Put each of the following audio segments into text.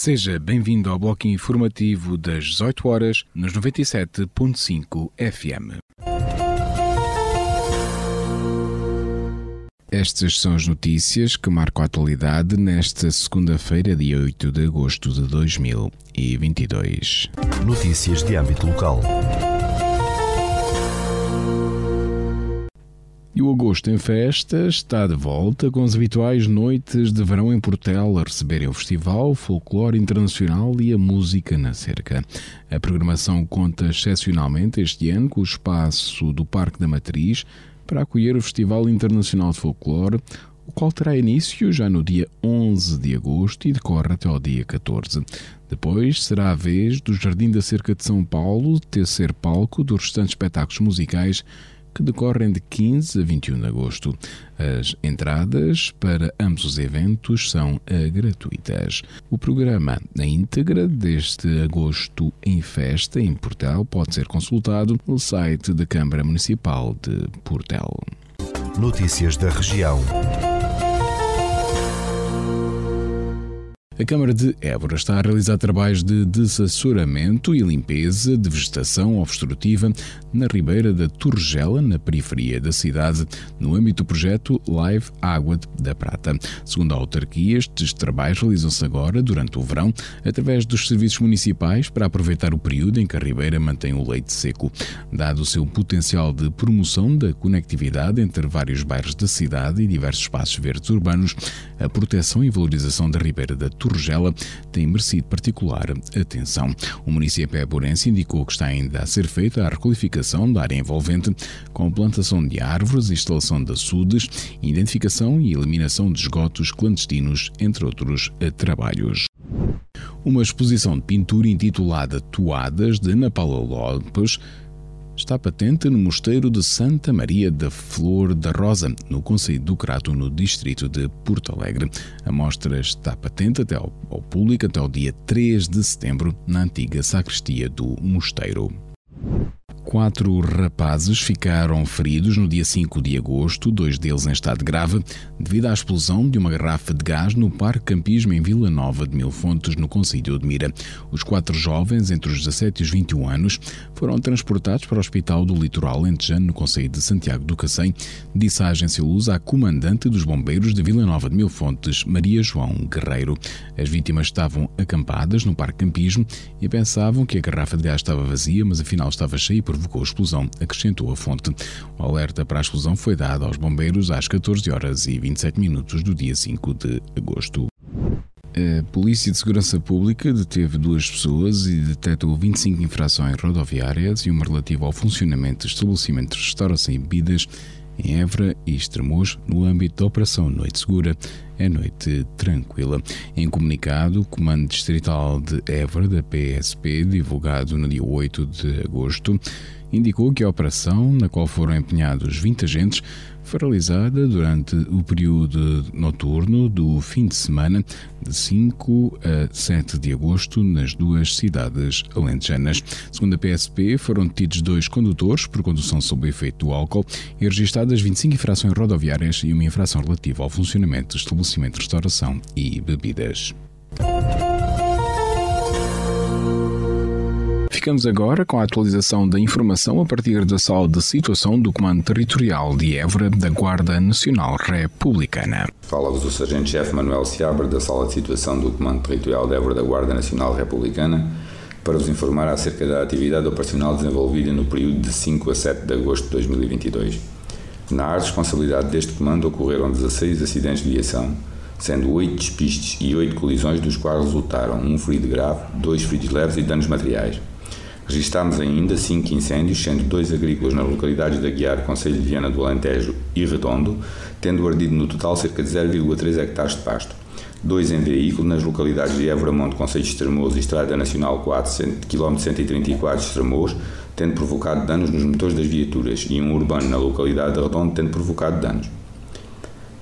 Seja bem-vindo ao bloco informativo das 18 horas nos 97.5 FM. Estas são as notícias que marcam a atualidade nesta segunda-feira, dia 8 de agosto de 2022. Notícias de âmbito local. E o agosto em festa está de volta com as habituais noites de verão em Portel a receberem o Festival Folclore Internacional e a Música na Cerca. A programação conta excepcionalmente este ano com o espaço do Parque da Matriz para acolher o Festival Internacional de Folclore, o qual terá início já no dia 11 de agosto e decorre até ao dia 14. Depois será a vez do Jardim da Cerca de São Paulo ter ser palco dos restantes espetáculos musicais que decorrem de 15 a 21 de agosto. As entradas para ambos os eventos são eh, gratuitas. O programa na íntegra deste agosto em festa em Portel pode ser consultado no site da Câmara Municipal de Portel. Notícias da região. A Câmara de Évora está a realizar trabalhos de desassessoramento e limpeza de vegetação obstrutiva na ribeira da Turgela, na periferia da cidade, no âmbito do projeto Live Água da Prata. Segundo a autarquia, estes trabalhos realizam-se agora, durante o verão, através dos serviços municipais para aproveitar o período em que a ribeira mantém o leite seco. Dado o seu potencial de promoção da conectividade entre vários bairros da cidade e diversos espaços verdes urbanos, a proteção e valorização da ribeira da Turgela Turgela tem merecido particular atenção. O município Eburense indicou que está ainda a ser feita a requalificação da área envolvente com plantação de árvores, instalação de açudes, identificação e eliminação de esgotos clandestinos, entre outros trabalhos uma exposição de pintura intitulada Toadas de Ana Paula Lopes está patente no Mosteiro de Santa Maria da Flor da Rosa, no Conselho do Crato, no distrito de Porto Alegre. A mostra está patente até ao, ao público até o dia 3 de setembro, na antiga sacristia do mosteiro. Quatro rapazes ficaram feridos no dia 5 de agosto, dois deles em estado grave, devido à explosão de uma garrafa de gás no Parque Campismo em Vila Nova de Mil Fontes, no Conselho de Mira. Os quatro jovens, entre os 17 e os 21 anos, foram transportados para o Hospital do Litoral Lentejano, no Conselho de Santiago do Cacém, disse a agência Luz à comandante dos bombeiros de Vila Nova de Mil Fontes, Maria João Guerreiro. As vítimas estavam acampadas no Parque Campismo e pensavam que a garrafa de gás estava vazia, mas afinal estava cheia por provocou a explosão, acrescentou a fonte. O alerta para a explosão foi dado aos bombeiros às 14 horas e 27 minutos do dia 5 de agosto. A Polícia de Segurança Pública deteve duas pessoas e detectou 25 infrações rodoviárias e uma relativa ao funcionamento de estabelecimentos de restauração e bebidas em Évora e Estremoz no âmbito da Operação Noite Segura. É noite tranquila. Em comunicado, o Comando Distrital de Évora da PSP, divulgado no dia 8 de agosto, indicou que a operação, na qual foram empenhados 20 agentes, foi realizada durante o período noturno do fim de semana de 5 a 7 de agosto nas duas cidades alentejanas. Segundo a PSP, foram detidos dois condutores por condução sob efeito do álcool e registradas 25 infrações rodoviárias e uma infração relativa ao funcionamento de estabelecimento de restauração e bebidas. Ficamos agora com a atualização da informação a partir da sala de situação do Comando Territorial de Évora da Guarda Nacional Republicana. Fala-vos o Sargento-Chefe Manuel Seabra da sala de situação do Comando Territorial de Évora da Guarda Nacional Republicana para vos informar acerca da atividade operacional desenvolvida no período de 5 a 7 de agosto de 2022. Na área de responsabilidade deste comando ocorreram 16 acidentes de viação, sendo 8 despistes e 8 colisões, dos quais resultaram um ferido grave, dois feridos leves e danos materiais. Registámos ainda cinco incêndios, sendo dois agrícolas nas localidades da Guiar, Conselho de Viana do Alentejo e Redondo, tendo ardido no total cerca de 0,3 hectares de pasto. Dois em veículo nas localidades de Évora Monte, Conselho de Estremoz e Estrada Nacional 4, km 134 de Estremoz, tendo provocado danos nos motores das viaturas, e um urbano na localidade de Redondo, tendo provocado danos.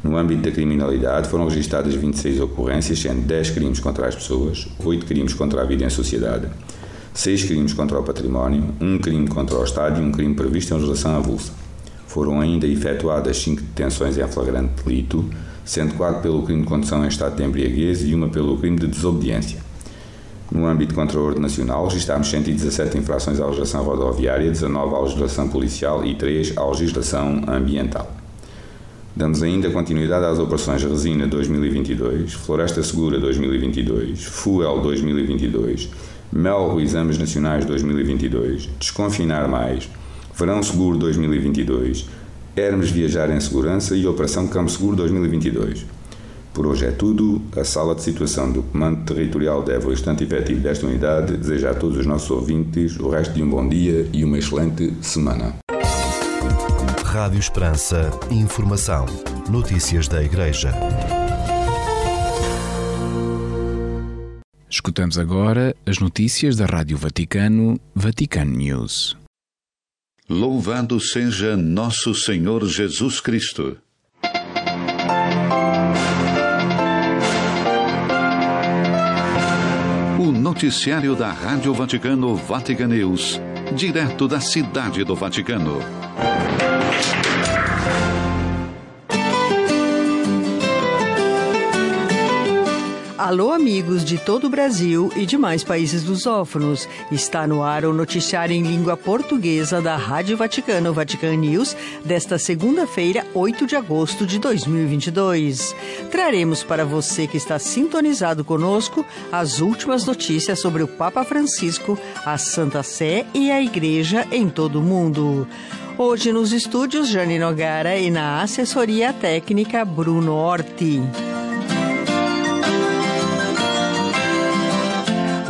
No âmbito da criminalidade, foram registradas 26 ocorrências, sendo 10 crimes contra as pessoas, 8 crimes contra a vida em sociedade seis crimes contra o património, um crime contra o Estado e um crime previsto em legislação avulsa. Foram ainda efetuadas cinco detenções em flagrante delito, sendo quatro pelo crime de condução em estado de embriaguez e uma pelo crime de desobediência. No âmbito contra a ordem nacional, registámos 117 infrações à legislação rodoviária, 19 à legislação policial e 3 à legislação ambiental. Damos ainda continuidade às operações Resina 2022, Floresta Segura 2022, Fuel 2022, Melro Exames Nacionais 2022, Desconfinar Mais, Verão Seguro 2022, Hermes Viajar em Segurança e Operação Campo Seguro 2022. Por hoje é tudo. A sala de situação do Comando Territorial de Évora, estante efetivo desta unidade, deseja a todos os nossos ouvintes o resto de um bom dia e uma excelente semana. Rádio Esperança. Informação. Notícias da Igreja. Escutamos agora as notícias da Rádio Vaticano, Vatican News. Louvado seja nosso Senhor Jesus Cristo. O noticiário da Rádio Vaticano Vatican News, direto da Cidade do Vaticano. Alô, amigos de todo o Brasil e demais países lusófonos. Está no ar o noticiário em língua portuguesa da Rádio Vaticano, Vatican News, desta segunda-feira, 8 de agosto de 2022. Traremos para você que está sintonizado conosco as últimas notícias sobre o Papa Francisco, a Santa Sé e a Igreja em todo o mundo. Hoje nos estúdios Jane Nogara e na assessoria técnica Bruno Orti.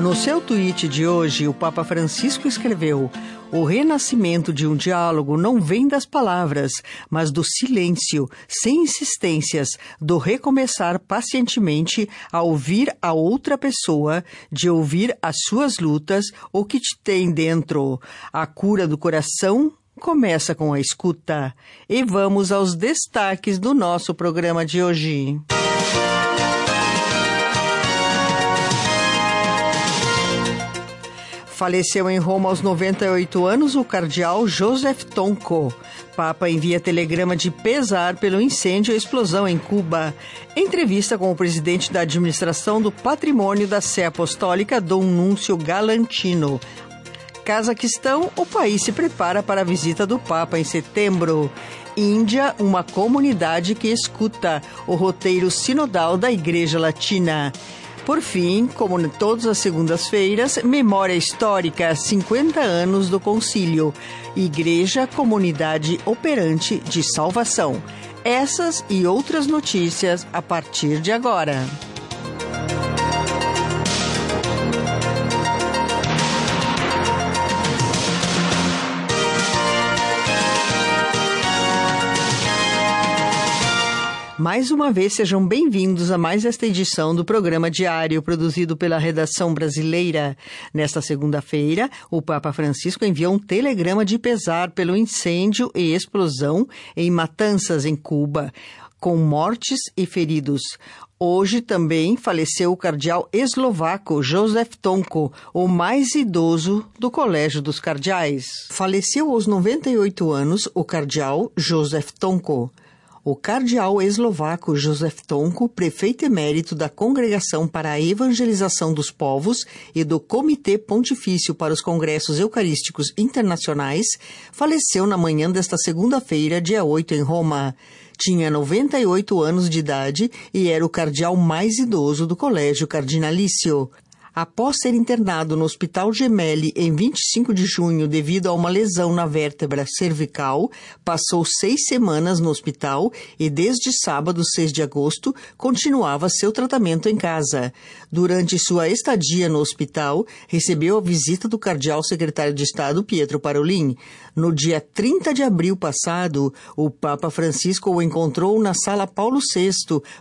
No seu tweet de hoje, o Papa Francisco escreveu: O renascimento de um diálogo não vem das palavras, mas do silêncio, sem insistências, do recomeçar pacientemente a ouvir a outra pessoa, de ouvir as suas lutas, o que te tem dentro. A cura do coração começa com a escuta. E vamos aos destaques do nosso programa de hoje. Faleceu em Roma aos 98 anos o cardeal Joseph Tonko. Papa envia telegrama de pesar pelo incêndio e explosão em Cuba. Entrevista com o presidente da administração do patrimônio da Sé Apostólica, Dom Núncio Galantino. Cazaquistão, o país se prepara para a visita do Papa em setembro. Índia, uma comunidade que escuta o roteiro sinodal da Igreja Latina. Por fim, como todas as segundas-feiras, memória histórica 50 anos do Concílio, Igreja Comunidade Operante de Salvação. Essas e outras notícias a partir de agora. Mais uma vez, sejam bem-vindos a mais esta edição do programa diário produzido pela redação brasileira. Nesta segunda-feira, o Papa Francisco enviou um telegrama de pesar pelo incêndio e explosão em Matanças, em Cuba, com mortes e feridos. Hoje também faleceu o cardeal eslovaco Josef Tonko, o mais idoso do Colégio dos Cardeais. Faleceu aos 98 anos o cardeal Josef Tonko o cardeal eslovaco Josef Tonko, prefeito emérito da Congregação para a Evangelização dos Povos e do Comitê Pontifício para os Congressos Eucarísticos Internacionais, faleceu na manhã desta segunda-feira, dia 8, em Roma. Tinha 98 anos de idade e era o cardeal mais idoso do Colégio Cardinalício. Após ser internado no Hospital Gemelli em 25 de junho devido a uma lesão na vértebra cervical, passou seis semanas no hospital e desde sábado, 6 de agosto, continuava seu tratamento em casa. Durante sua estadia no hospital, recebeu a visita do cardeal secretário de Estado Pietro Parolin. No dia 30 de abril passado, o Papa Francisco o encontrou na Sala Paulo VI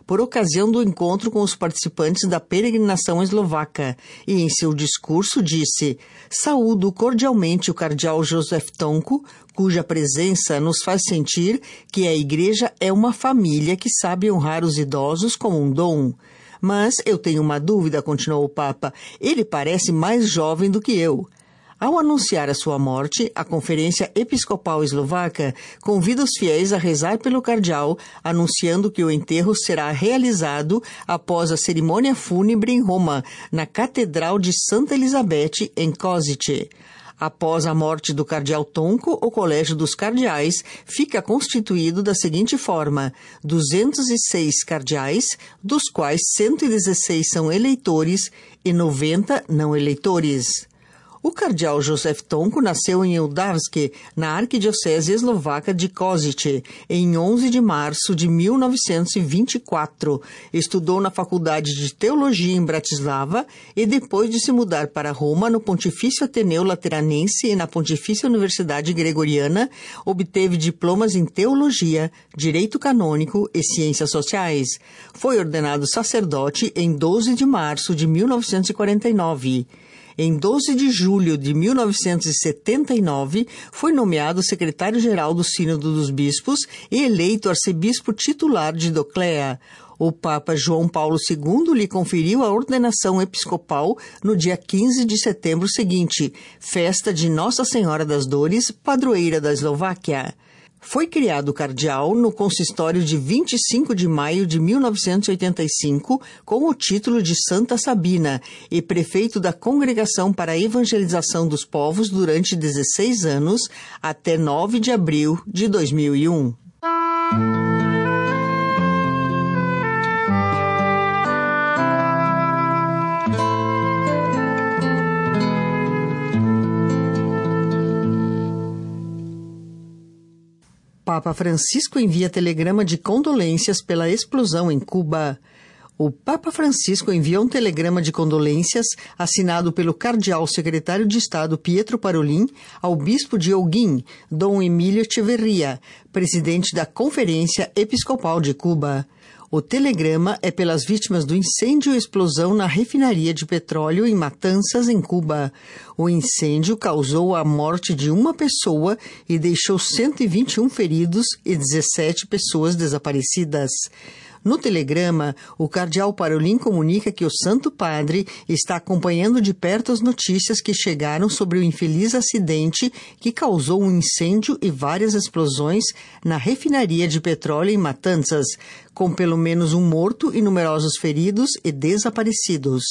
por ocasião do encontro com os participantes da peregrinação eslovaca e em seu discurso disse: Saúdo cordialmente o cardeal Joseph Tonko, cuja presença nos faz sentir que a Igreja é uma família que sabe honrar os idosos como um dom. Mas eu tenho uma dúvida, continuou o Papa. Ele parece mais jovem do que eu. Ao anunciar a sua morte, a Conferência Episcopal Eslovaca convida os fiéis a rezar pelo cardeal, anunciando que o enterro será realizado após a cerimônia fúnebre em Roma, na Catedral de Santa Elizabeth, em Kozice. Após a morte do cardeal Tonco, o Colégio dos Cardeais fica constituído da seguinte forma: 206 cardeais, dos quais 116 são eleitores e 90 não eleitores. O cardeal Josef Tonko nasceu em Eldavske, na arquidiocese eslovaca de Kozice, em 11 de março de 1924. Estudou na Faculdade de Teologia em Bratislava e, depois de se mudar para Roma, no Pontifício Ateneu Lateranense e na Pontifícia Universidade Gregoriana, obteve diplomas em Teologia, Direito Canônico e Ciências Sociais. Foi ordenado sacerdote em 12 de março de 1949. Em 12 de julho de 1979, foi nomeado secretário-geral do Sínodo dos Bispos e eleito arcebispo titular de Doclea. O Papa João Paulo II lhe conferiu a ordenação episcopal no dia 15 de setembro seguinte, festa de Nossa Senhora das Dores, padroeira da Eslováquia. Foi criado cardeal no consistório de 25 de maio de 1985 com o título de Santa Sabina e prefeito da Congregação para a Evangelização dos Povos durante 16 anos até 9 de abril de 2001. Papa Francisco envia telegrama de condolências pela explosão em Cuba. O Papa Francisco enviou um telegrama de condolências assinado pelo cardeal secretário de Estado Pietro Parolin ao bispo de Holguín, Dom Emílio Echeverria, presidente da Conferência Episcopal de Cuba. O telegrama é pelas vítimas do incêndio e explosão na refinaria de petróleo em Matanças, em Cuba. O incêndio causou a morte de uma pessoa e deixou 121 feridos e 17 pessoas desaparecidas. No telegrama, o cardeal Parolin comunica que o Santo Padre está acompanhando de perto as notícias que chegaram sobre o infeliz acidente que causou um incêndio e várias explosões na refinaria de petróleo em Matanzas, com pelo menos um morto e numerosos feridos e desaparecidos.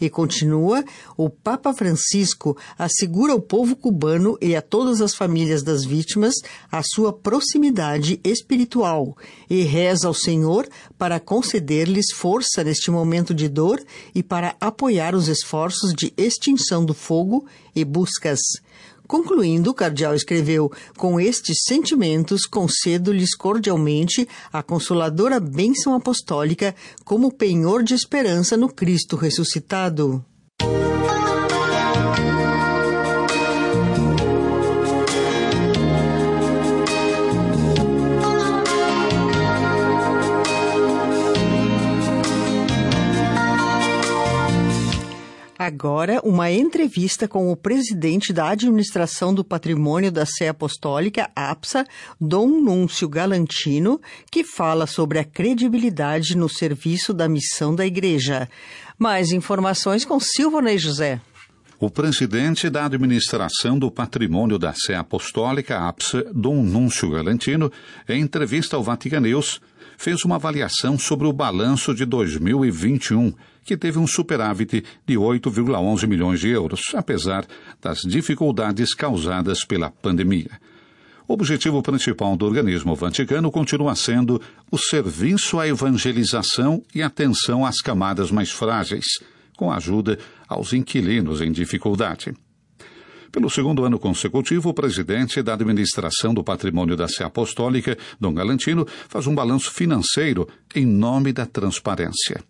E continua: o Papa Francisco assegura ao povo cubano e a todas as famílias das vítimas a sua proximidade espiritual e reza ao Senhor para conceder-lhes força neste momento de dor e para apoiar os esforços de extinção do fogo e buscas. Concluindo, o cardeal escreveu: Com estes sentimentos, concedo-lhes cordialmente a consoladora bênção apostólica como penhor de esperança no Cristo ressuscitado. Agora, uma entrevista com o presidente da Administração do Patrimônio da Sé Apostólica, APSA, Dom Núncio Galantino, que fala sobre a credibilidade no serviço da missão da Igreja. Mais informações com Silvonei José. O presidente da Administração do Patrimônio da Sé Apostólica, APSA, Dom Núncio Galantino, em entrevista ao Vaticanews, fez uma avaliação sobre o balanço de 2021, que teve um superávit de 8,11 milhões de euros, apesar das dificuldades causadas pela pandemia. O objetivo principal do organismo vaticano continua sendo o serviço à evangelização e atenção às camadas mais frágeis, com ajuda aos inquilinos em dificuldade. Pelo segundo ano consecutivo, o presidente da administração do patrimônio da Sé Apostólica, Dom Galantino, faz um balanço financeiro em nome da transparência.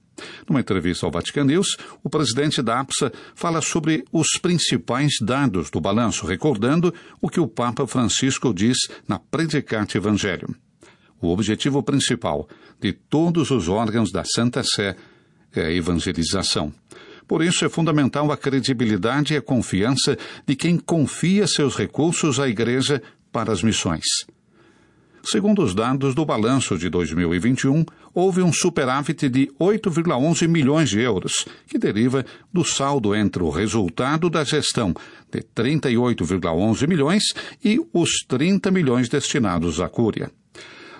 Numa entrevista ao Vatican News, o presidente da APSA fala sobre os principais dados do balanço, recordando o que o Papa Francisco diz na Predicate Evangelho. O objetivo principal de todos os órgãos da Santa Sé é a evangelização. Por isso é fundamental a credibilidade e a confiança de quem confia seus recursos à Igreja para as missões. Segundo os dados do balanço de 2021, houve um superávit de 8,11 milhões de euros, que deriva do saldo entre o resultado da gestão de 38,11 milhões e os 30 milhões destinados à Cúria.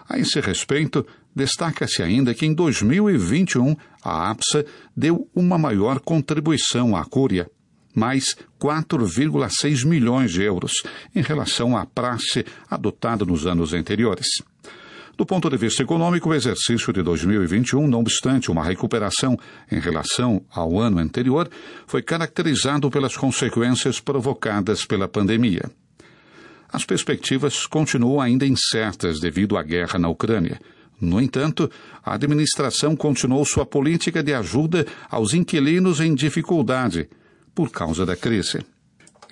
A esse respeito, destaca-se ainda que em 2021 a APSA deu uma maior contribuição à Cúria, mais 4,6 milhões de euros, em relação à praxe adotada nos anos anteriores. Do ponto de vista econômico, o exercício de 2021, não obstante uma recuperação em relação ao ano anterior, foi caracterizado pelas consequências provocadas pela pandemia. As perspectivas continuam ainda incertas devido à guerra na Ucrânia. No entanto, a administração continuou sua política de ajuda aos inquilinos em dificuldade por causa da crise.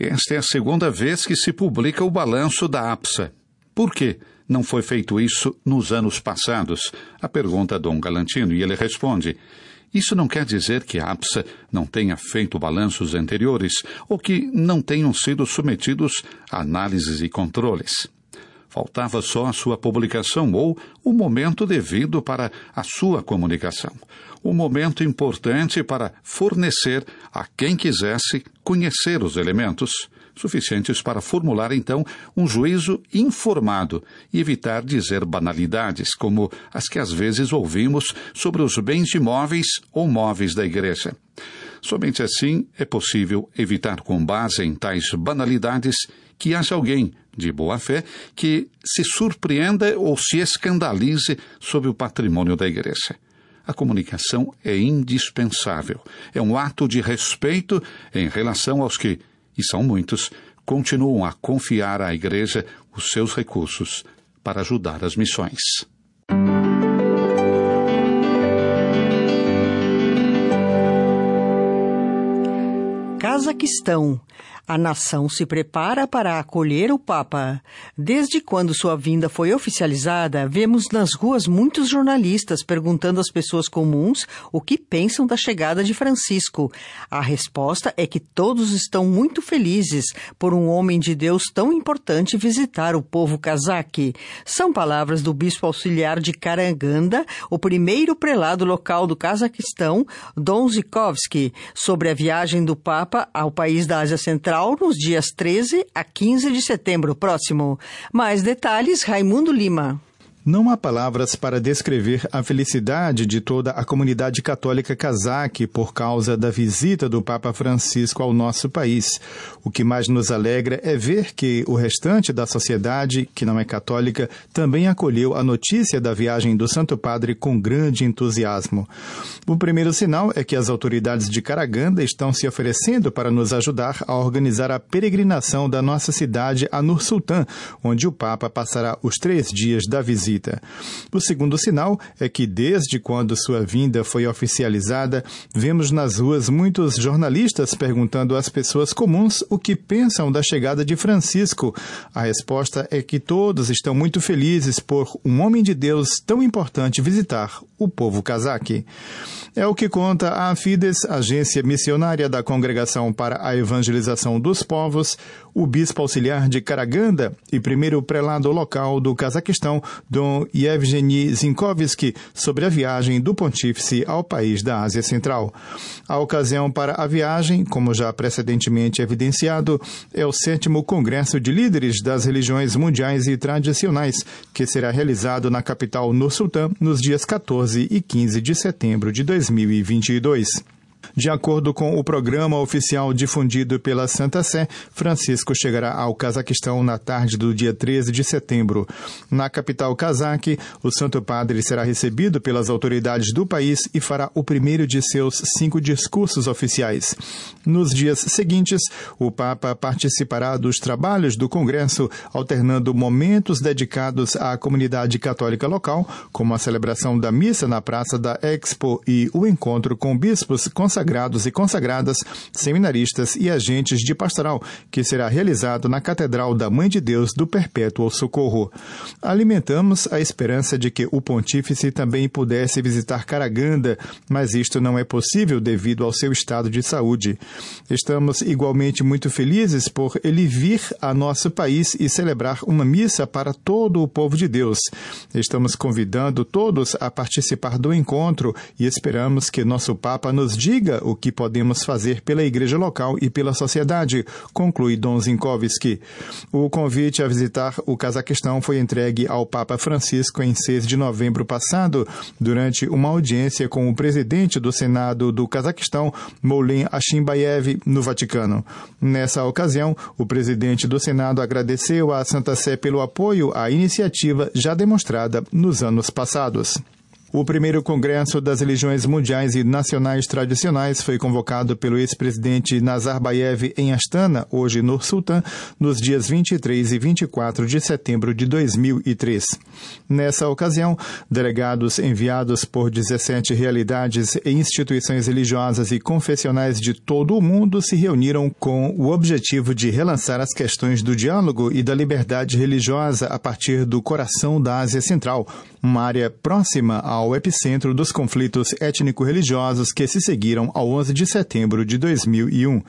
Esta é a segunda vez que se publica o balanço da APSA. Por quê? Não foi feito isso nos anos passados? A pergunta Dom Galantino e ele responde: Isso não quer dizer que a APSA não tenha feito balanços anteriores ou que não tenham sido submetidos a análises e controles. Faltava só a sua publicação ou o momento devido para a sua comunicação. Um momento importante para fornecer a quem quisesse conhecer os elementos suficientes para formular então um juízo informado e evitar dizer banalidades como as que às vezes ouvimos sobre os bens imóveis ou móveis da igreja. Somente assim é possível evitar, com base em tais banalidades, que haja alguém de boa fé que se surpreenda ou se escandalize sobre o patrimônio da igreja. A comunicação é indispensável. É um ato de respeito em relação aos que e são muitos, continuam a confiar à Igreja os seus recursos para ajudar as missões. Cazaquistão a nação se prepara para acolher o Papa. Desde quando sua vinda foi oficializada, vemos nas ruas muitos jornalistas perguntando às pessoas comuns o que pensam da chegada de Francisco. A resposta é que todos estão muito felizes por um homem de Deus tão importante visitar o povo cazaque. São palavras do bispo auxiliar de Karaganda, o primeiro prelado local do Cazaquistão, Don Zikovsky, sobre a viagem do Papa ao país da Ásia Central Nos dias 13 a 15 de setembro próximo. Mais detalhes, Raimundo Lima. Não há palavras para descrever a felicidade de toda a comunidade católica cazaque por causa da visita do Papa Francisco ao nosso país. O que mais nos alegra é ver que o restante da sociedade, que não é católica, também acolheu a notícia da viagem do Santo Padre com grande entusiasmo. O primeiro sinal é que as autoridades de Caraganda estão se oferecendo para nos ajudar a organizar a peregrinação da nossa cidade a Nur Sultan, onde o Papa passará os três dias da visita O segundo sinal é que, desde quando sua vinda foi oficializada, vemos nas ruas muitos jornalistas perguntando às pessoas comuns o que pensam da chegada de Francisco. A resposta é que todos estão muito felizes por um homem de Deus tão importante visitar o povo cazaque. É o que conta a Fides, agência missionária da Congregação para a Evangelização dos Povos, o bispo auxiliar de Karaganda e primeiro prelado local do Cazaquistão, Dom Yevgeny Zinkovsky, sobre a viagem do pontífice ao país da Ásia Central. A ocasião para a viagem, como já precedentemente evidenciado, é o sétimo Congresso de Líderes das Religiões Mundiais e Tradicionais, que será realizado na capital no Sultã nos dias 14 e 15 de setembro de 2022. De acordo com o programa oficial difundido pela Santa Sé, Francisco chegará ao Cazaquistão na tarde do dia 13 de setembro. Na capital cazaque, o Santo Padre será recebido pelas autoridades do país e fará o primeiro de seus cinco discursos oficiais. Nos dias seguintes, o Papa participará dos trabalhos do Congresso, alternando momentos dedicados à comunidade católica local, como a celebração da missa na Praça da Expo e o encontro com bispos consagrados consagrados e consagradas, seminaristas e agentes de pastoral, que será realizado na Catedral da Mãe de Deus do Perpétuo Socorro. Alimentamos a esperança de que o pontífice também pudesse visitar Caraganda, mas isto não é possível devido ao seu estado de saúde. Estamos igualmente muito felizes por ele vir a nosso país e celebrar uma missa para todo o povo de Deus. Estamos convidando todos a participar do encontro e esperamos que nosso Papa nos diga o que podemos fazer pela igreja local e pela sociedade, conclui Dom Zinkovski. O convite a visitar o Cazaquistão foi entregue ao Papa Francisco em 6 de novembro passado, durante uma audiência com o presidente do Senado do Cazaquistão, Moulin Ashimbayev, no Vaticano. Nessa ocasião, o presidente do Senado agradeceu à Santa Sé pelo apoio à iniciativa já demonstrada nos anos passados. O primeiro Congresso das Religiões Mundiais e Nacionais Tradicionais foi convocado pelo ex-presidente Nazarbayev em Astana, hoje no Sultã, nos dias 23 e 24 de setembro de 2003. Nessa ocasião, delegados enviados por 17 realidades e instituições religiosas e confessionais de todo o mundo se reuniram com o objetivo de relançar as questões do diálogo e da liberdade religiosa a partir do coração da Ásia Central, uma área próxima ao epicentro dos conflitos étnico-religiosos que se seguiram ao 11 de setembro de 2001.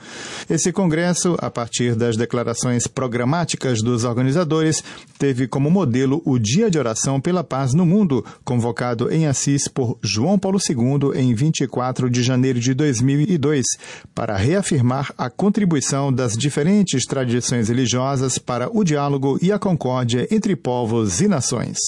Esse congresso, a partir das declarações programáticas dos organizadores, teve como modelo o Dia de Oração pela Paz no Mundo, convocado em Assis por João Paulo II em 24 de janeiro de 2002, para reafirmar a contribuição das diferentes tradições religiosas para o diálogo e a concórdia entre povos e nações.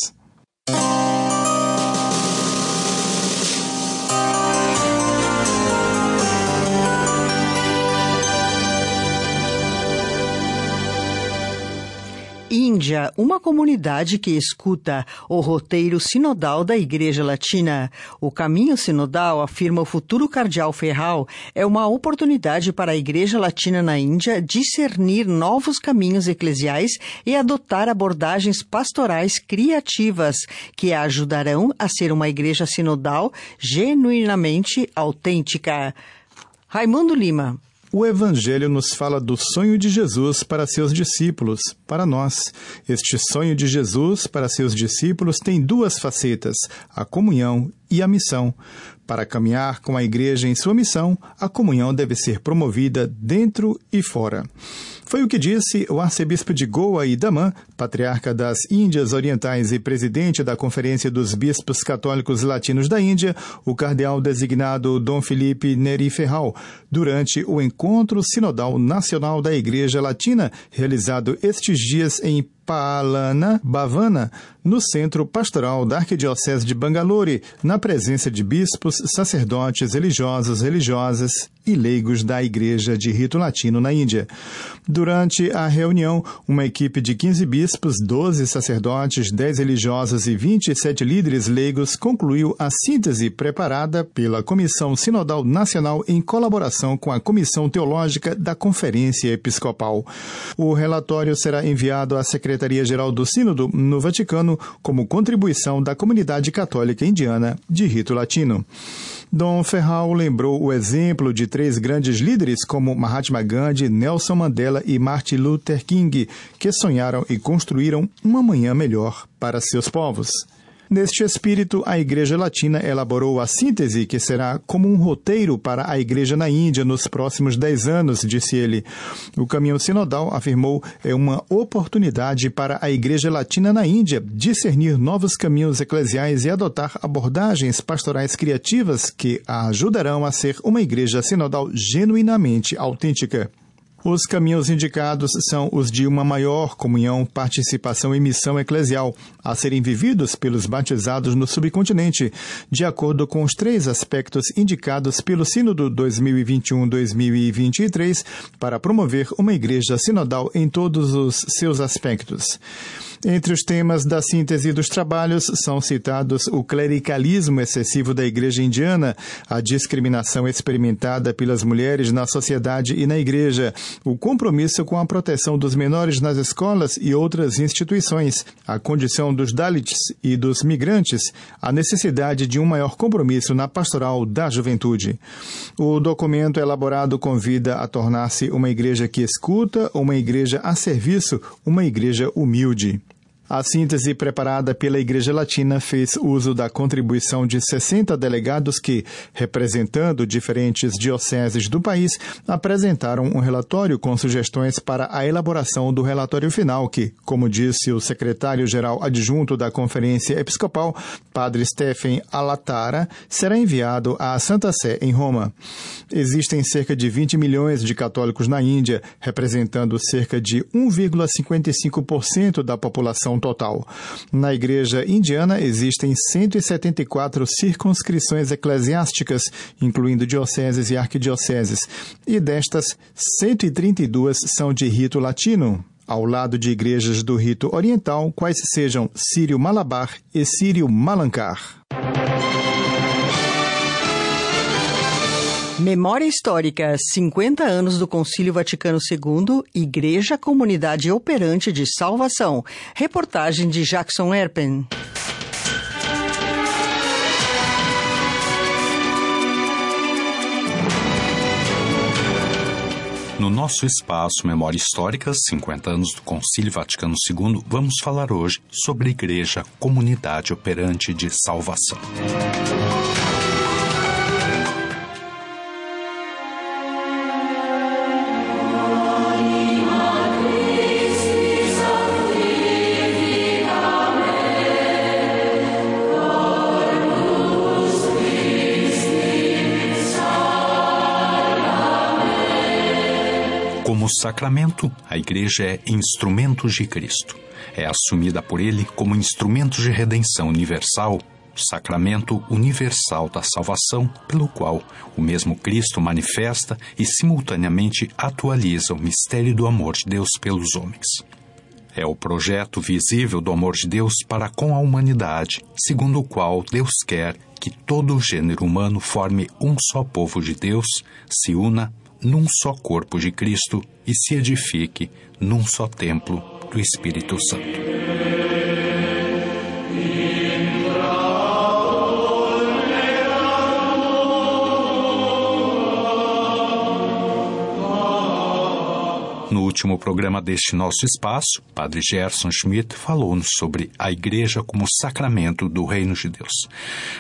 Índia, uma comunidade que escuta o roteiro sinodal da Igreja Latina. O caminho sinodal, afirma o futuro cardeal Ferral, é uma oportunidade para a Igreja Latina na Índia discernir novos caminhos eclesiais e adotar abordagens pastorais criativas que a ajudarão a ser uma igreja sinodal genuinamente autêntica. Raimundo Lima. O Evangelho nos fala do sonho de Jesus para seus discípulos, para nós. Este sonho de Jesus para seus discípulos tem duas facetas: a comunhão e a missão. Para caminhar com a igreja em sua missão, a comunhão deve ser promovida dentro e fora. Foi o que disse o arcebispo de Goa e Daman, patriarca das Índias Orientais e presidente da Conferência dos Bispos Católicos Latinos da Índia, o cardeal designado Dom Felipe Neri Ferral, durante o Encontro Sinodal Nacional da Igreja Latina, realizado estes dias em Palana Bhavana, no Centro Pastoral da Arquidiocese de Bangalore, na presença de bispos, sacerdotes, religiosos, religiosas e leigos da Igreja de Rito Latino na Índia. Durante a reunião, uma equipe de 15 bispos, 12 sacerdotes, 10 religiosos e 27 líderes leigos concluiu a síntese preparada pela Comissão Sinodal Nacional em colaboração com a Comissão Teológica da Conferência Episcopal. O relatório será enviado à Secretaria-Geral do Sínodo no Vaticano como contribuição da comunidade católica indiana de rito latino. Dom Ferral lembrou o exemplo de três grandes líderes como Mahatma Gandhi, Nelson Mandela e Martin Luther King, que sonharam e construíram uma manhã melhor para seus povos. Neste espírito, a Igreja Latina elaborou a síntese que será como um roteiro para a Igreja na Índia nos próximos dez anos, disse ele. O caminho sinodal, afirmou, é uma oportunidade para a Igreja Latina na Índia discernir novos caminhos eclesiais e adotar abordagens pastorais criativas que a ajudarão a ser uma igreja sinodal genuinamente autêntica. Os caminhos indicados são os de uma maior comunhão, participação e missão eclesial, a serem vividos pelos batizados no subcontinente, de acordo com os três aspectos indicados pelo Sínodo 2021-2023 para promover uma igreja sinodal em todos os seus aspectos. Entre os temas da síntese dos trabalhos são citados o clericalismo excessivo da igreja indiana, a discriminação experimentada pelas mulheres na sociedade e na igreja, o compromisso com a proteção dos menores nas escolas e outras instituições, a condição dos Dalits e dos migrantes, a necessidade de um maior compromisso na pastoral da juventude. O documento elaborado convida a tornar-se uma igreja que escuta, uma igreja a serviço, uma igreja humilde. A síntese preparada pela Igreja Latina fez uso da contribuição de 60 delegados que, representando diferentes dioceses do país, apresentaram um relatório com sugestões para a elaboração do relatório final, que, como disse o secretário-geral adjunto da Conferência Episcopal, Padre Stephen Alatara, será enviado à Santa Sé, em Roma. Existem cerca de 20 milhões de católicos na Índia, representando cerca de 1,55% da população total. Na igreja indiana existem 174 circunscrições eclesiásticas, incluindo dioceses e arquidioceses, e destas, 132 são de rito latino ao lado de igrejas do rito oriental, quais sejam Sírio-Malabar e Sírio-Malankar. Memória Histórica: 50 anos do Concílio Vaticano II, Igreja Comunidade Operante de Salvação. Reportagem de Jackson Erpen. No nosso espaço Memória Histórica, 50 anos do Concílio Vaticano II, vamos falar hoje sobre Igreja Comunidade Operante de Salvação. Sacramento, a Igreja é instrumento de Cristo. É assumida por ele como instrumento de redenção universal, sacramento universal da salvação, pelo qual o mesmo Cristo manifesta e simultaneamente atualiza o mistério do amor de Deus pelos homens. É o projeto visível do amor de Deus para com a humanidade, segundo o qual Deus quer que todo o gênero humano forme um só povo de Deus, se una num só corpo de Cristo e se edifique num só templo do Espírito Santo. No último programa deste nosso espaço, Padre Gerson Schmidt falou-nos sobre a Igreja como sacramento do Reino de Deus.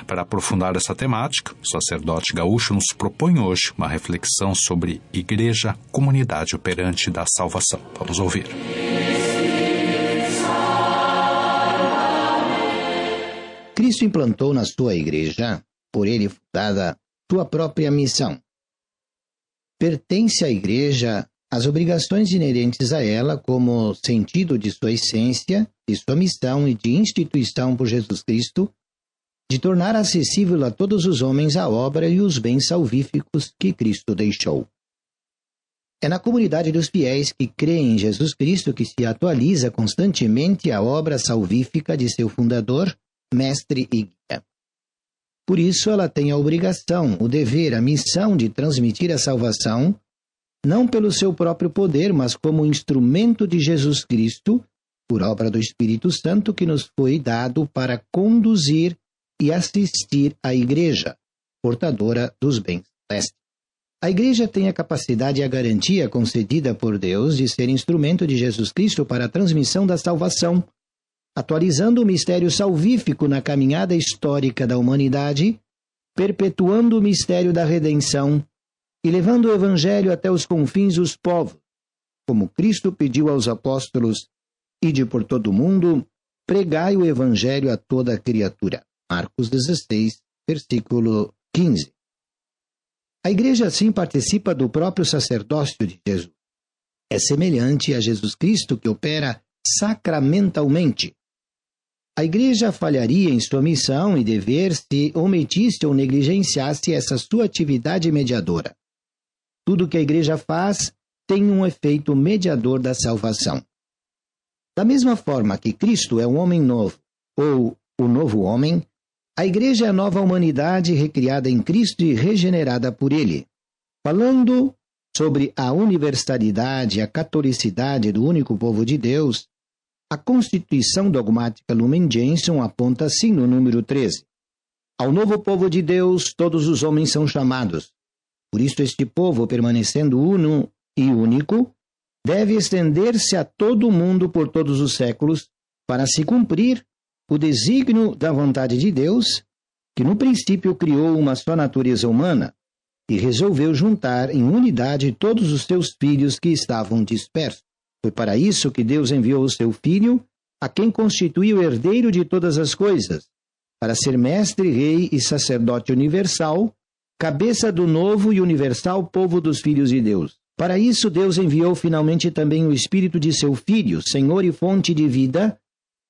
Para aprofundar essa temática, o sacerdote gaúcho nos propõe hoje uma reflexão sobre Igreja, comunidade operante da salvação. Vamos ouvir. Cristo implantou na sua Igreja, por ele fundada, sua própria missão. Pertence à Igreja as obrigações inerentes a ela como sentido de sua essência, de sua missão e de instituição por Jesus Cristo, de tornar acessível a todos os homens a obra e os bens salvíficos que Cristo deixou. É na comunidade dos fiéis que creem em Jesus Cristo que se atualiza constantemente a obra salvífica de seu fundador, mestre e guia. Por isso, ela tem a obrigação, o dever, a missão de transmitir a salvação não pelo seu próprio poder, mas como instrumento de Jesus Cristo, por obra do Espírito Santo que nos foi dado para conduzir e assistir a Igreja, portadora dos bens celestes. A Igreja tem a capacidade e a garantia concedida por Deus de ser instrumento de Jesus Cristo para a transmissão da salvação, atualizando o mistério salvífico na caminhada histórica da humanidade, perpetuando o mistério da redenção e levando o Evangelho até os confins dos povos, como Cristo pediu aos apóstolos: Ide por todo o mundo, pregai o Evangelho a toda criatura. Marcos 16, versículo 15. A igreja assim participa do próprio sacerdócio de Jesus. É semelhante a Jesus Cristo que opera sacramentalmente. A igreja falharia em sua missão e dever se omitisse ou negligenciasse essa sua atividade mediadora. Tudo que a igreja faz tem um efeito mediador da salvação. Da mesma forma que Cristo é um homem novo, ou o novo homem, a Igreja é a nova humanidade recriada em Cristo e regenerada por Ele. Falando sobre a universalidade e a catolicidade do único povo de Deus, a Constituição Dogmática Lumen Gentium aponta assim no número 13. Ao novo povo de Deus, todos os homens são chamados. Por isso, este povo, permanecendo uno e único, deve estender-se a todo o mundo por todos os séculos, para se cumprir o desígnio da vontade de Deus, que no princípio criou uma só natureza humana e resolveu juntar em unidade todos os seus filhos que estavam dispersos. Foi para isso que Deus enviou o seu filho, a quem constituiu herdeiro de todas as coisas, para ser mestre, rei e sacerdote universal, cabeça do novo e universal povo dos filhos de Deus. Para isso, Deus enviou finalmente também o Espírito de seu Filho, Senhor e fonte de vida,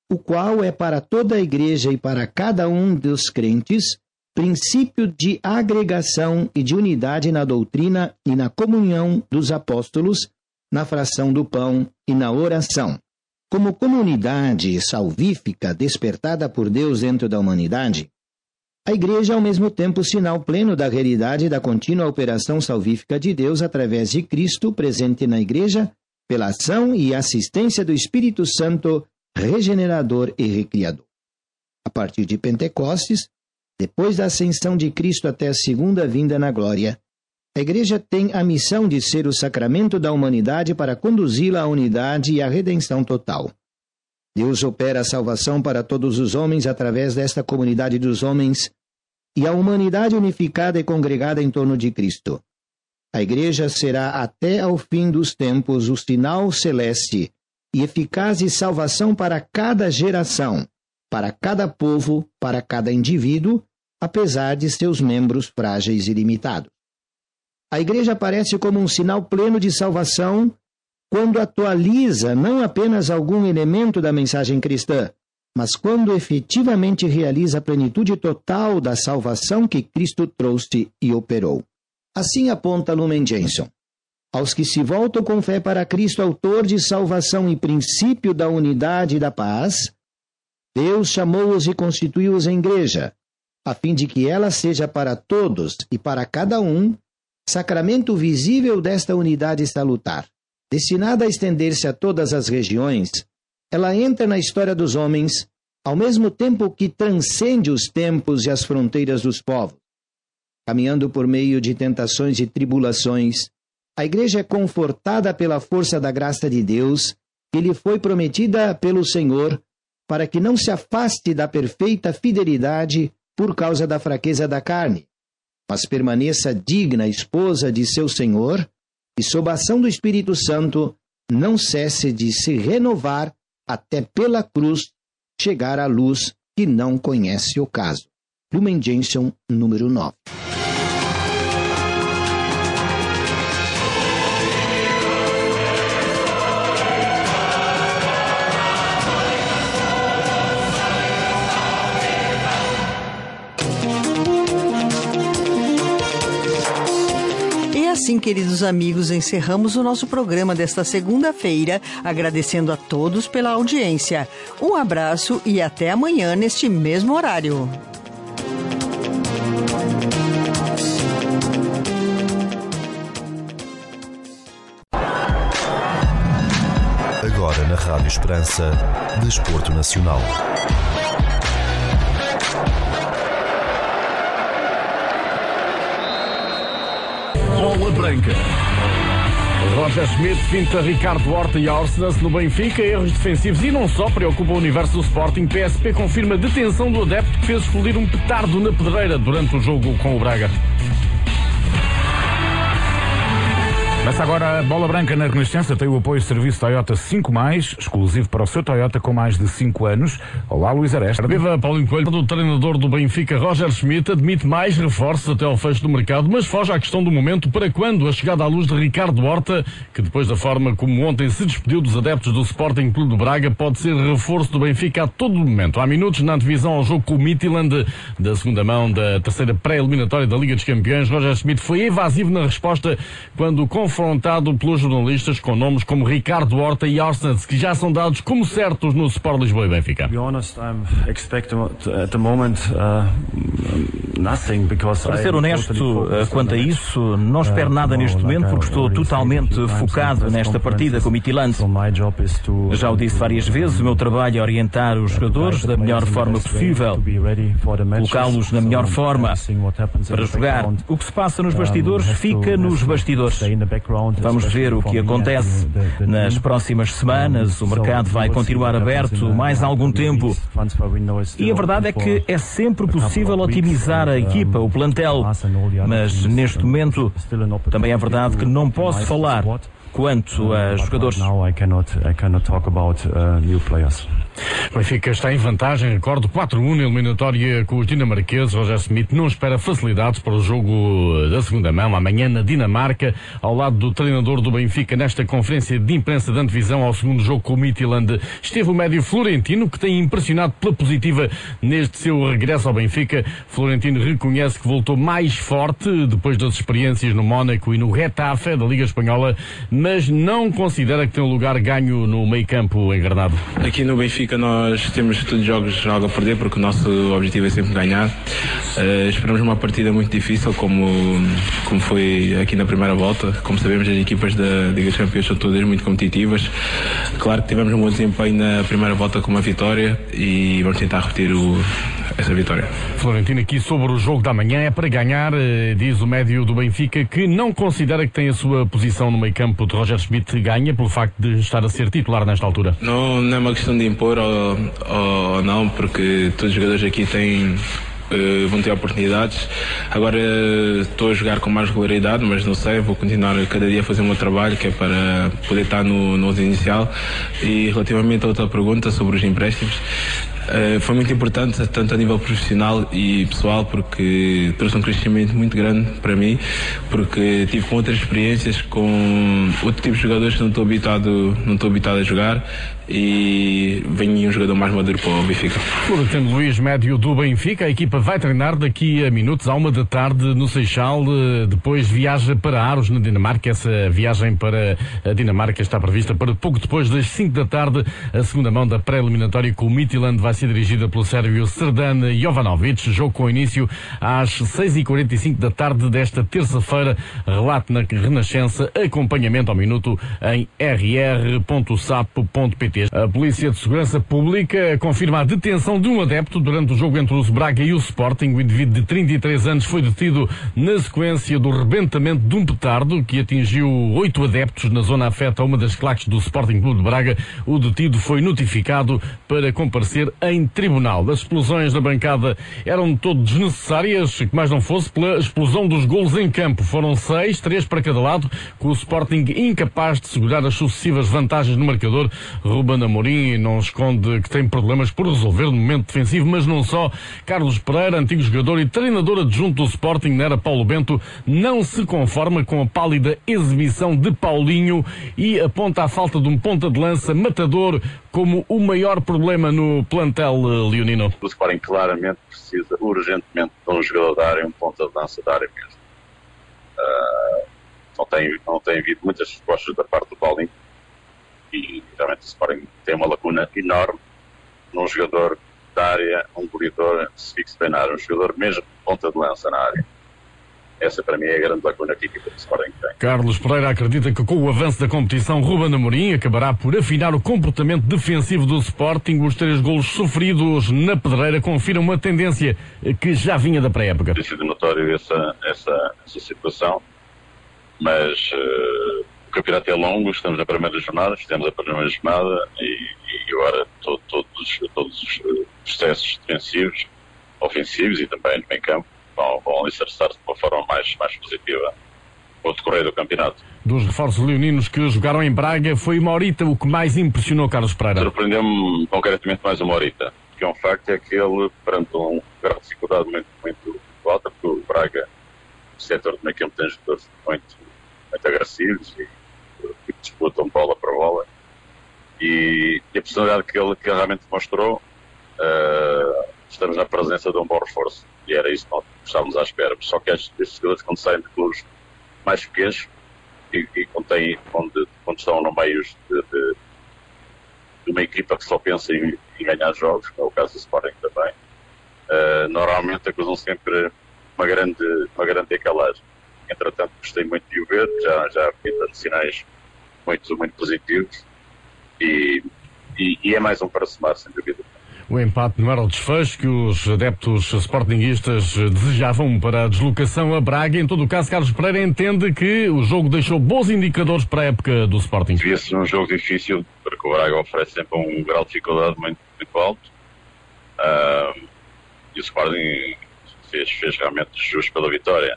o qual é para toda a igreja e para cada um dos crentes princípio de agregação e de unidade na doutrina e na comunhão dos apóstolos, na fração do pão e na oração. Como comunidade salvífica despertada por Deus dentro da humanidade, a Igreja é ao mesmo tempo sinal pleno da realidade da contínua operação salvífica de Deus através de Cristo presente na Igreja, pela ação e assistência do Espírito Santo regenerador e recriador. A partir de Pentecostes, depois da ascensão de Cristo até a segunda vinda na glória, a Igreja tem a missão de ser o sacramento da humanidade para conduzi-la à unidade e à redenção total. Deus opera a salvação para todos os homens através desta comunidade dos homens e a humanidade unificada e congregada em torno de Cristo. A Igreja será até ao fim dos tempos o sinal celeste e eficaz de salvação para cada geração, para cada povo, para cada indivíduo, apesar de seus membros frágeis e limitados. A Igreja aparece como um sinal pleno de salvação quando atualiza não apenas algum elemento da mensagem cristã, mas quando efetivamente realiza a plenitude total da salvação que Cristo trouxe e operou. Assim aponta Lumen Gentium. Aos que se voltam com fé para Cristo, autor de salvação e princípio da unidade e da paz, Deus chamou-os e constituiu-os em igreja, a fim de que ela seja para todos e para cada um sacramento visível desta unidade salutar. Destinada a estender-se a todas as regiões, ela entra na história dos homens, ao mesmo tempo que transcende os tempos e as fronteiras dos povos. Caminhando por meio de tentações e tribulações, a igreja é confortada pela força da graça de Deus, que lhe foi prometida pelo Senhor, para que não se afaste da perfeita fidelidade por causa da fraqueza da carne, mas permaneça digna esposa de seu Senhor e, sob a ação do Espírito Santo, não cesse de se renovar até pela cruz chegar à luz que não conhece o caso. Lumen Gentium, número 9. Assim, queridos amigos, encerramos o nosso programa desta segunda-feira, agradecendo a todos pela audiência. Um abraço e até amanhã neste mesmo horário. Agora na Rádio Esperança, Desporto Nacional. Bola branca. Roger Schmidt finta Ricardo Horta e Orsnes no Benfica, erros defensivos e não só preocupa o universo do Sporting. PSP confirma detenção do adepto que fez explodir um petardo na pedreira durante o jogo com o Braga. Começa agora a bola branca na Renascença. Tem o apoio do serviço Toyota 5, exclusivo para o seu Toyota com mais de 5 anos. Olá, Luís Aresta. Viva Paulinho Coelho, o treinador do Benfica, Roger Schmidt, admite mais reforços até ao fecho do mercado, mas foge à questão do momento para quando a chegada à luz de Ricardo Horta, que depois da forma como ontem se despediu dos adeptos do Sporting Clube de Braga, pode ser reforço do Benfica a todo momento. Há minutos na divisão ao jogo com o Midtjylland da segunda mão da terceira pré-eliminatória da Liga dos Campeões, Roger Schmidt foi evasivo na resposta quando, com confrontado pelos jornalistas com nomes como Ricardo Horta e Arsens, que já são dados como certos no Sport Lisboa e Benfica. Para ser honesto quanto a isso, não espero nada neste momento porque estou totalmente focado nesta partida com o Midtjylland. Já o disse várias vezes, o meu trabalho é orientar os jogadores da melhor forma possível, colocá-los na melhor forma para jogar. O que se passa nos bastidores fica nos bastidores. Vamos ver o que acontece nas próximas semanas. O mercado vai continuar aberto mais algum tempo. E a verdade é que é sempre possível otimizar a equipa, o plantel. Mas neste momento também é verdade que não posso falar quanto a jogadores. O Benfica está em vantagem, recordo 4-1 na eliminatória com os dinamarqueses. Roger Smith não espera facilidades para o jogo da segunda mão, amanhã na Dinamarca, ao lado do treinador do Benfica, nesta conferência de imprensa de antevisão ao segundo jogo com o Midtjylland. Esteve o médio Florentino, que tem impressionado pela positiva neste seu regresso ao Benfica. Florentino reconhece que voltou mais forte depois das experiências no Mónaco e no Retafe da Liga Espanhola, mas não considera que tem um lugar ganho no meio campo encarnado. Aqui no Benfica Benfica nós temos todos os jogos algo a perder porque o nosso objetivo é sempre ganhar. Uh, esperamos uma partida muito difícil como, como foi aqui na primeira volta. Como sabemos as equipas da Liga Campeões são todas muito competitivas. Claro que tivemos um bom desempenho na primeira volta com uma vitória e vamos tentar repetir o, essa vitória. Florentino aqui sobre o jogo da manhã é para ganhar, eh, diz o médio do Benfica que não considera que tem a sua posição no meio campo de Roger Schmidt ganha pelo facto de estar a ser titular nesta altura. Não, não é uma questão de impor ou, ou não, porque todos os jogadores aqui têm Uh, vão ter oportunidades. Agora uh, estou a jogar com mais regularidade, mas não sei, vou continuar cada dia a fazer o meu trabalho, que é para poder estar no, no inicial. E relativamente a outra pergunta sobre os empréstimos, uh, foi muito importante, tanto a nível profissional e pessoal, porque trouxe um crescimento muito grande para mim, porque tive com outras experiências, com outro tipo de jogadores que não estou habituado, não estou habituado a jogar e vem um jogador mais maduro para o Benfica. Florentino Luís, médio do Benfica, a equipa vai treinar daqui a minutos, à uma da tarde no Seixal, eh, depois viaja para Aros, na Dinamarca. Essa viagem para a Dinamarca está prevista para pouco depois das 5 da tarde. A segunda mão da pré-eliminatória com o Midtjylland vai ser dirigida pelo sérvio Serdan Jovanovic. Jogo com início às 6h45 da tarde desta terça-feira. Relato na Renascença, acompanhamento ao minuto em rr.sapo.pt. A Polícia de Segurança Pública confirma a detenção de um adepto durante o jogo entre o Braga e o Sporting. O indivíduo de 33 anos foi detido na sequência do rebentamento de um petardo que atingiu oito adeptos na zona afeta a uma das claques do Sporting Clube de Braga. O detido foi notificado para comparecer em tribunal. As explosões na bancada eram todo desnecessárias, que mais não fosse pela explosão dos golos em campo. Foram seis, três para cada lado, com o Sporting incapaz de segurar as sucessivas vantagens no marcador. Ruben Amorim não esconde que tem problemas por resolver no momento defensivo, mas não só. Carlos Pereira, antigo jogador e treinador adjunto do Sporting, era Paulo Bento, não se conforma com a pálida exibição de Paulinho e aponta a falta de um ponta de lança matador como o maior problema no plantel eh, leonino. O Sporting claramente precisa urgentemente de um jogador da área, um ponta de lança da área mesmo. Uh, não, tem, não tem havido muitas respostas da parte do Paulinho e realmente o Sporting tem uma lacuna enorme num jogador da área, um goleador, se fixe treinar, um jogador mesmo ponta de lança na área. Essa para mim é a grande lacuna que a equipa do Sporting tem. Carlos Pereira acredita que com o avanço da competição, Ruben Amorim acabará por afinar o comportamento defensivo do Sporting. Os três golos sofridos na pedreira confirmam uma tendência que já vinha da pré-época. Tem sido notório essa, essa, essa situação, mas uh, o campeonato é longo, estamos na primeira jornada, fizemos a primeira jornada e, e agora todo, todos, todos os eh, processos defensivos, ofensivos e também no meio campo vão, vão alicerçar-se de uma forma mais, mais positiva o decorrer do campeonato. Dos reforços leoninos que jogaram em Braga, foi Maurita o que mais impressionou Carlos Pereira? Surpreendeu-me concretamente mais o Maurita, que é um facto é que ele, perante um grau de dificuldade muito, muito alta, porque o Braga, o setor do meio campo tem jogadores muito, muito agressivos e disputam bola para bola. E, e a personalidade que ele, que ele realmente mostrou, uh, estamos na presença de um bom reforço. E era isso que estávamos à espera. Só que estes jogadores, quando saem de clubes mais pequenos, e, e contém, onde, onde estão no meio de, de, de, uma equipa que só pensa em, em ganhar jogos, como é o caso do Sporting também, uh, normalmente acusam sempre uma grande, uma grande decalagem. Entretanto, gostei muito de o ver, já, já vi sinais muito, muito positivos e, e, e, é mais um para somar, sem dúvida. O empate não era o desfecho que os adeptos sportinguistas desejavam para a deslocação a Braga. Em todo o caso, Carlos Pereira entende que o jogo deixou bons indicadores para a época do Sporting. Devia-se um jogo difícil, porque o Braga oferece sempre um grau de dificuldade muito, muito alto. Uh, e o Sporting fez, fez realmente justo pela vitória.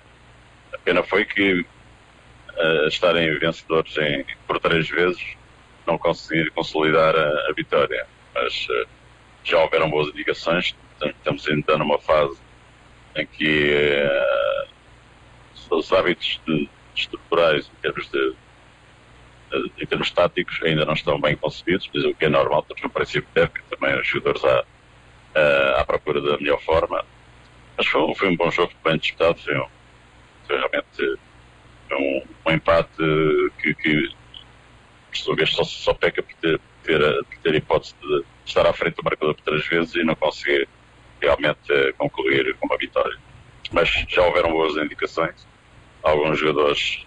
A pena foi que uh, estarem vencedores em, por três vezes não conseguir consolidar a, a vitória. Mas uh, já houveram boas indicações, estamos ainda numa fase em que uh, os hábitos de, estruturais em termos de, em termos táticos ainda não estão bem concebidos, o que é normal, estamos no princípio de época, também os jogadores à, à, à procura da melhor forma. Mas foi, foi um bom jogo, bem disputado, foi, um, foi realmente um, um empate que, que por só, só peca por ter, ter, por ter hipótese de estar à frente do marcador por três vezes e não conseguir realmente eh, concluir com uma vitória. Mas já houveram boas indicações. Alguns jogadores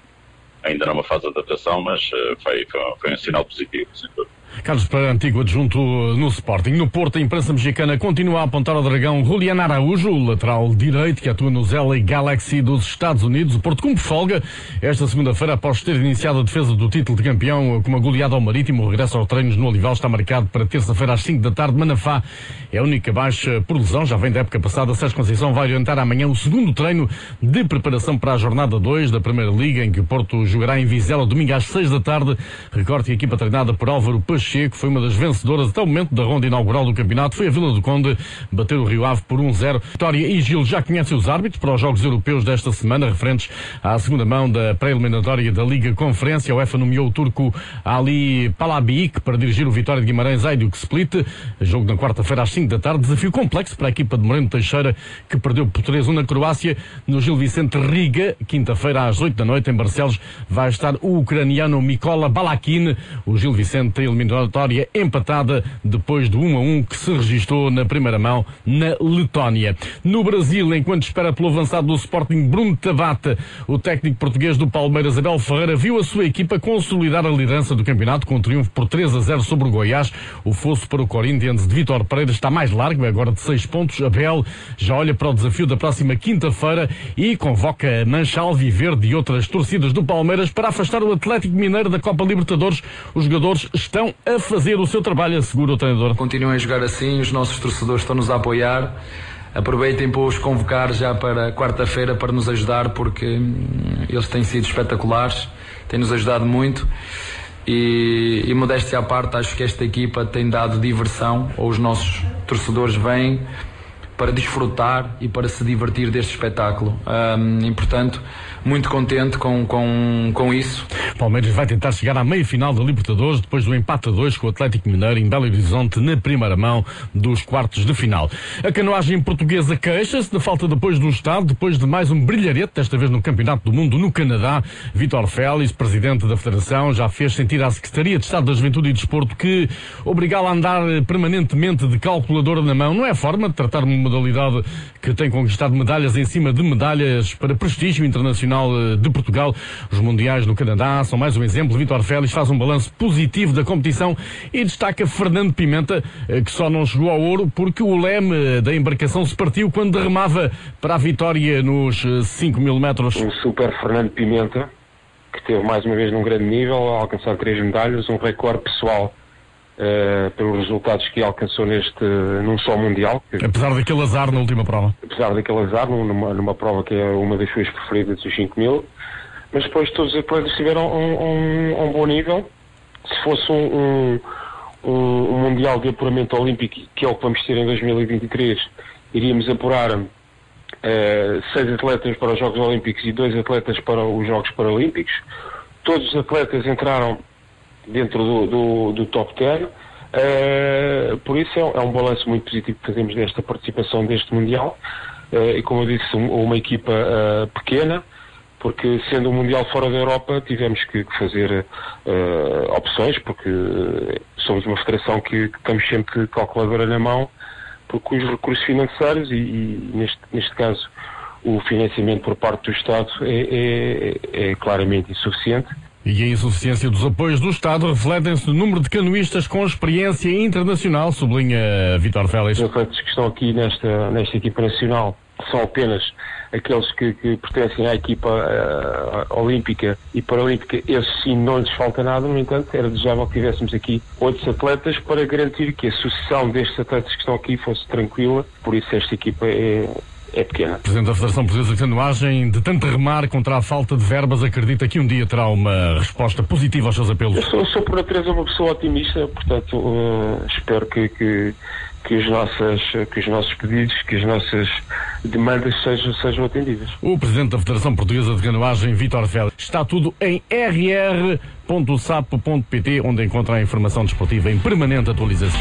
ainda numa fase de adaptação, mas uh, foi, foi, foi, um sinal positivo, sem dúvida. Carlos Pereira, antigo adjunto no Sporting. No Porto, a imprensa mexicana continua a apontar ao dragão Julián Araújo, o lateral direito que atua nos LA Galaxy dos Estados Unidos. O Porto cumpre folga esta segunda-feira após ter iniciado a defesa do título de campeão com uma goleada ao Marítimo. O regresso aos treinos no Olival está marcado para terça-feira às 5 da tarde. Manafá é a única baixa por lesão, já vem da época passada. Sérgio Conceição vai orientar amanhã o segundo treino de preparação para a jornada 2 da Primeira Liga, em que o Porto jogará em Vizela domingo às 6 da tarde. Recorde que a equipa treinada por Álvaro Pacheco foi uma das vencedoras até o momento da ronda inaugural do campeonato. Foi a Vila do Conde bater o Rio Ave por 1-0. Vitória e Gil já conhecem os árbitros para os Jogos Europeus desta semana, referentes à segunda mão da pré-eliminatória da Liga Conferência. A UEFA nomeou o turco Ali Palabik para dirigir o Vitória de Guimarães Aiduk Split. Jogo na quarta-feira às 5 da tarde. Desafio complexo para a equipa de Moreno Teixeira, que perdeu por 3-1 na Croácia. No Gil Vicente Riga, quinta-feira às 8 da noite, em Barcelos, vai estar o ucraniano Mikola Balakin. O Gil Vicente eliminatória empatada depois do 1 a 1 que se registrou na primeira mão na Letónia. No Brasil, enquanto espera pelo avançado do Sporting Bruno Tabata, o técnico português do Palmeiras Abel Ferreira viu a sua equipa consolidar a liderança do campeonato com um triunfo por 3 a 0 sobre o Goiás. O fosso para o Corinthians de Vitor Pereira está mais largo, é agora de 6 pontos. Abel já olha para o desafio da próxima quinta-feira e convoca a Mancha Alviverde e outras torcidas do Palmeiras para afastar o Atlético Mineiro da Copa Libertadores. Os jogadores estão a fazer o seu trabalho, assegura o treinador. Continuem a jogar assim, os nossos torcedores estão-nos a apoiar. Aproveitem para os convocar já para quarta-feira para nos ajudar, porque hum, eles têm sido espetaculares, têm-nos ajudado muito. E, e modéstia à parte, acho que esta equipa tem dado diversão, ou os nossos torcedores vêm para desfrutar e para se divertir deste espetáculo. Um, e portanto, muito contente com, com, com isso. Palmeiras vai tentar chegar à meia-final da Libertadores depois do empate a dois com o Atlético Mineiro em Belo Horizonte na primeira mão dos quartos de final. A canoagem portuguesa queixa-se da falta de apoio do Estado depois de mais um brilharete, desta vez no Campeonato do Mundo no Canadá. Vitor Félix, presidente da Federação, já fez sentir à Secretaria de Estado da Juventude e Desporto que obrigá-la a andar permanentemente de calculadora na mão não é forma de tratar uma modalidade que tem conquistado medalhas em cima de medalhas para prestígio internacional Nacional eh, de Portugal. Os Mundiais no Canadá são mais um exemplo. Vitor Félix faz um balanço positivo da competição e destaca Fernando Pimenta, eh, que só não chegou ao ouro porque o leme da embarcação se partiu quando derramava para a vitória nos 5 eh, mil metros. O super Fernando Pimenta, que teve mais uma vez num grande nível, a alcançar três medalhas, um recorde pessoal Uh, pelos resultados que alcançou neste num só mundial. Apesar daquele azar na última prova. Apesar daquele azar numa, numa prova que é uma das suas preferidas dos 5 mil, mas depois todos os atletas tiveram um, um, um, bom nível. Se fosse um, um, mundial de apuramento olímpico, que é o que vamos ter em 2023, iríamos apurar uh, seis atletas para os Jogos Olímpicos e dois atletas para os Jogos Paralímpicos. Todos os atletas entraram dentro do, do, do top 10. Uh, eh, por isso é, é, um balanço muito positivo que fazemos desta participação deste Mundial. Uh, e como eu disse, uma equipa uh, pequena, porque sendo um Mundial fora da Europa tivemos que, fazer uh, opções, porque somos uma federação que, que estamos sempre calculadora na mão, porque os recursos financeiros e, e neste, neste caso o financiamento por parte do Estado é, é, é claramente insuficiente. E a insuficiência dos apoios do Estado refletem-se no número de canoístas com experiência internacional, sublinha Vitor Félix. Os atletas que estão aqui nesta, nesta equipa nacional são apenas aqueles que, que pertencem à equipa uh, olímpica e paralímpica, esses sim não lhes falta nada, no entanto, era desejável que tivéssemos aqui outros atletas para garantir que a sucessão destes atletas que estão aqui fosse tranquila, por isso esta equipa é, é pequena. Presidente da Federação Portuguesa de Canoagem, de tanto remar contra a falta de verbas, acredita que um dia terá uma resposta positiva aos seus apelos? Eu sou, sou por natureza uma pessoa otimista, portanto, uh, espero que, que que os, nossas, que os nossos pedidos, que as nossas demandas sejam, sejam atendidas. O Presidente da Federação Portuguesa de Canoagem, Vítor Félix, está tudo em rr.sapo.pt, onde encontra a informação desportiva em permanente atualização.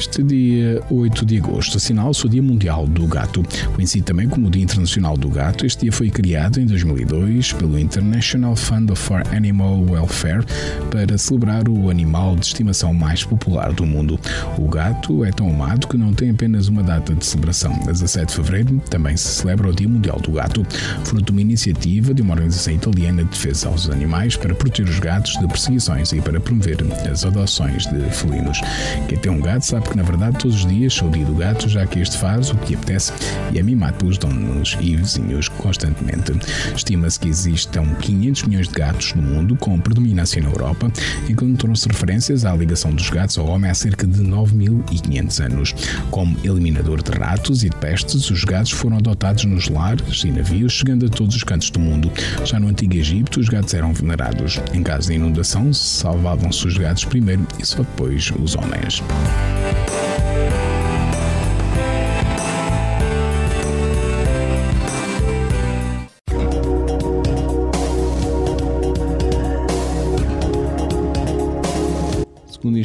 Este dia 8 de agosto assinala-se o Dia Mundial do Gato. Conhecido também como Dia Internacional do Gato, este dia foi criado em 2002 pelo International Fund for Animal Welfare para celebrar o animal de estimação mais popular do mundo. O gato é tão amado que não tem apenas uma data de celebração. A 17 de fevereiro também se celebra o Dia Mundial do Gato, fruto de uma iniciativa de uma organização italiana de defesa aos animais para proteger os gatos de perseguições e para promover as adoções de felinos. Quem tem um gato sabe que na verdade todos os dias sou o dia do gato, já que este faz o que apetece e é mimado pelos donos e vizinhos constantemente. Estima-se que existam 500 milhões de gatos no mundo, com predominância na Europa, encontram-se referências à ligação dos gatos ao homem há cerca de 9.500 anos. Como eliminador de ratos e de pestes, os gatos foram adotados nos lares e navios, chegando a todos os cantos do mundo. Já no Antigo Egito, os gatos eram venerados. Em caso de inundação, salvavam-se os gatos primeiro e só depois os homens.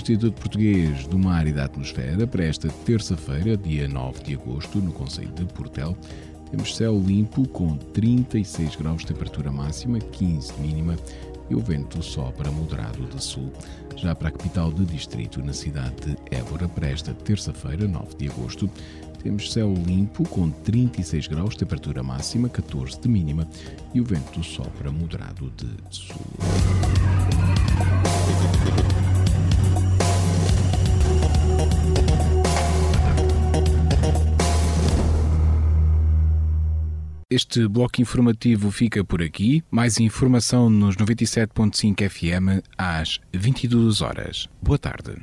Instituto Português do Mar e da Atmosfera, para esta terça-feira, dia 9 de agosto, no Conselho de Portel, temos céu limpo com 36 graus de temperatura máxima, 15 de mínima e o vento sopra moderado de sul. Já para a capital de distrito, na cidade de Évora, para esta terça-feira, 9 de agosto, temos céu limpo com 36 graus temperatura máxima, 14 de mínima e o vento sopra moderado de sul. Este bloco informativo fica por aqui. Mais informação nos 97.5 FM às 22 horas. Boa tarde.